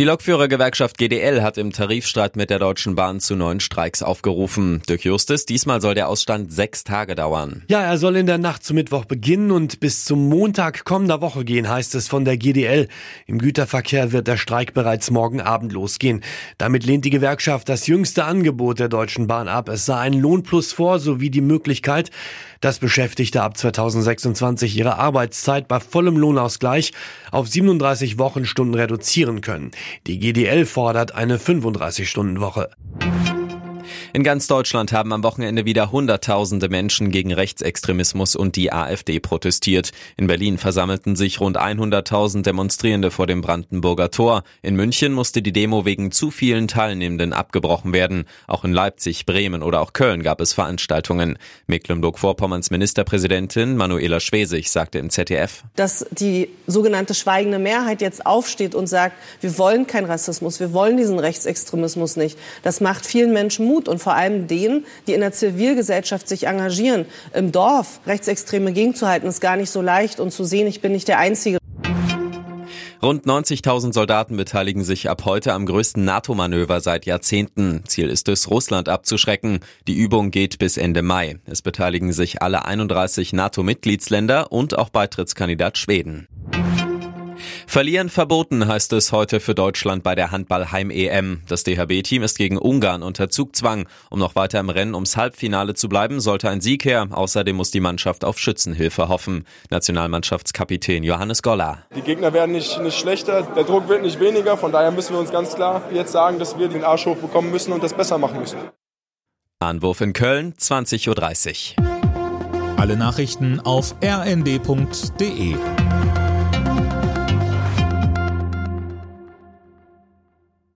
Die Lokführergewerkschaft GDL hat im Tarifstreit mit der Deutschen Bahn zu neuen Streiks aufgerufen. Dirk Justis, diesmal soll der Ausstand sechs Tage dauern. Ja, er soll in der Nacht zum Mittwoch beginnen und bis zum Montag kommender Woche gehen, heißt es von der GDL. Im Güterverkehr wird der Streik bereits morgen Abend losgehen. Damit lehnt die Gewerkschaft das jüngste Angebot der Deutschen Bahn ab. Es sah ein Lohnplus vor, sowie die Möglichkeit, dass Beschäftigte ab 2026 ihre Arbeitszeit bei vollem Lohnausgleich auf 37 Wochenstunden reduzieren können. Die GDL fordert eine 35-Stunden-Woche. In ganz Deutschland haben am Wochenende wieder Hunderttausende Menschen gegen Rechtsextremismus und die AfD protestiert. In Berlin versammelten sich rund 100.000 Demonstrierende vor dem Brandenburger Tor. In München musste die Demo wegen zu vielen Teilnehmenden abgebrochen werden. Auch in Leipzig, Bremen oder auch Köln gab es Veranstaltungen. Mecklenburg-Vorpommerns Ministerpräsidentin Manuela Schwesig sagte im ZDF, dass die sogenannte schweigende Mehrheit jetzt aufsteht und sagt, wir wollen keinen Rassismus, wir wollen diesen Rechtsextremismus nicht. Das macht vielen Menschen Mut und vor allem denen, die in der Zivilgesellschaft sich engagieren. Im Dorf Rechtsextreme gegenzuhalten, ist gar nicht so leicht und zu sehen, ich bin nicht der Einzige. Rund 90.000 Soldaten beteiligen sich ab heute am größten NATO-Manöver seit Jahrzehnten. Ziel ist es, Russland abzuschrecken. Die Übung geht bis Ende Mai. Es beteiligen sich alle 31 NATO-Mitgliedsländer und auch Beitrittskandidat Schweden. Verlieren verboten heißt es heute für Deutschland bei der Handball-Heim-EM. Das DHB-Team ist gegen Ungarn unter Zugzwang. Um noch weiter im Rennen ums Halbfinale zu bleiben, sollte ein Sieg her. Außerdem muss die Mannschaft auf Schützenhilfe hoffen. Nationalmannschaftskapitän Johannes Goller. Die Gegner werden nicht, nicht schlechter, der Druck wird nicht weniger. Von daher müssen wir uns ganz klar jetzt sagen, dass wir den Arsch hochbekommen müssen und das besser machen müssen. Anwurf in Köln, 20.30 Uhr. Alle Nachrichten auf rnd.de